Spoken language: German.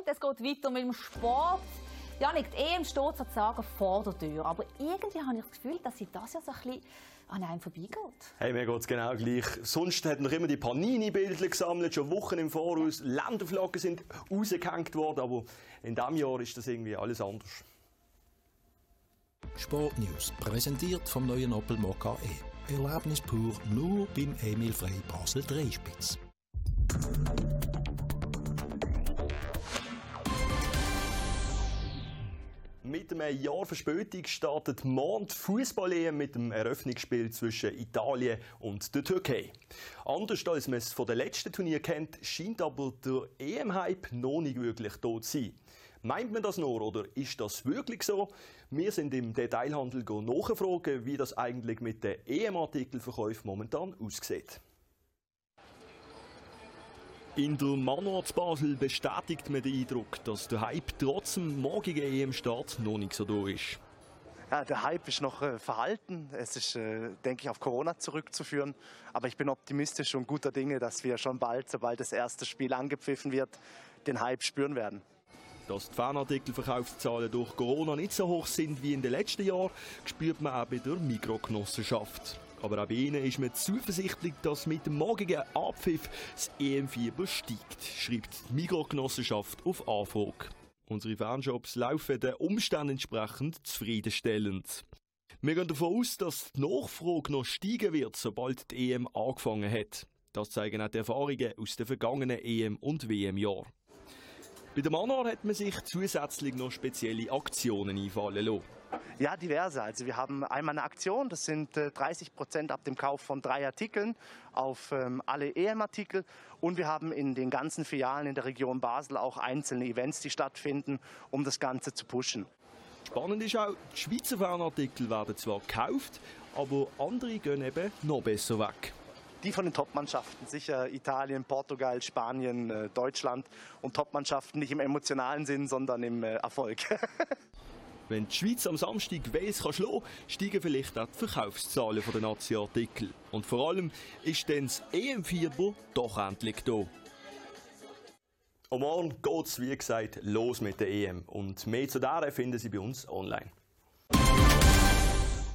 Und es geht weiter mit dem Sport. Janik, die EM steht sozusagen vor der Tür. Aber irgendwie habe ich das Gefühl, dass sie das ja so ein bisschen an einem vorbeigeht. Hey, mir geht es genau gleich. Sonst hat noch immer die Panini-Bilder gesammelt, schon Wochen im Voraus. Länderflaggen sind rausgehängt worden, aber in diesem Jahr ist das irgendwie alles anders. Sportnews, präsentiert vom neuen Opel Mokka E. Erlebnis pur, nur beim Emil Frey Basel Dreispitz. Mit einem Jahr Verspätung startet die fußball mit dem Eröffnungsspiel zwischen Italien und der Türkei. Anders als man es von den letzten Turnier kennt, scheint aber der EM-Hype noch nicht wirklich tot zu sein. Meint man das nur oder ist das wirklich so? Wir sind im Detailhandel nachfragen, wie das eigentlich mit den EM-Artikelverkäufen momentan aussieht. In der Manort Basel bestätigt man den Eindruck, dass der Hype trotz dem morgigen EM-Start noch nicht so da ist. Ja, der Hype ist noch äh, verhalten. Es ist, äh, denke ich, auf Corona zurückzuführen. Aber ich bin optimistisch und guter Dinge, dass wir schon bald, sobald das erste Spiel angepfiffen wird, den Hype spüren werden. Dass die Fanartikelverkaufszahlen durch Corona nicht so hoch sind wie in den letzten Jahren, spürt man auch bei der Mikrogenossenschaft. Aber auch bei ihnen ist man zuversichtlich, dass mit dem morgigen Abpfiff das EM-Fieber steigt, schreibt die Mikrogenossenschaft auf Anfrage. Unsere Fanshops laufen den Umständen entsprechend zufriedenstellend. Wir gehen davon aus, dass die Nachfrage noch steigen wird, sobald die EM angefangen hat. Das zeigen auch die Erfahrungen aus den vergangenen EM- und WM-Jahren. Bei der Manor hat man sich zusätzlich noch spezielle Aktionen einfallen lassen. Ja, diverse. Also wir haben einmal eine Aktion, das sind 30 äh, Prozent ab dem Kauf von drei Artikeln auf ähm, alle EM-Artikel. Und wir haben in den ganzen Filialen in der Region Basel auch einzelne Events, die stattfinden, um das Ganze zu pushen. Spannend ist auch, die Schweizer Fernartikel werden zwar gekauft, aber andere gehen eben noch besser weg die von den Topmannschaften, sicher Italien, Portugal, Spanien, äh, Deutschland und Topmannschaften nicht im emotionalen Sinn, sondern im äh, Erfolg. Wenn die Schweiz am Samstag Wales kann schlagen steigen vielleicht auch die Verkaufszahlen der Nazi-Artikel. Und vor allem ist dann das EM-Fieber doch endlich da. Und morgen geht es, wie gesagt, los mit der EM. Und mehr zu der finden Sie bei uns online.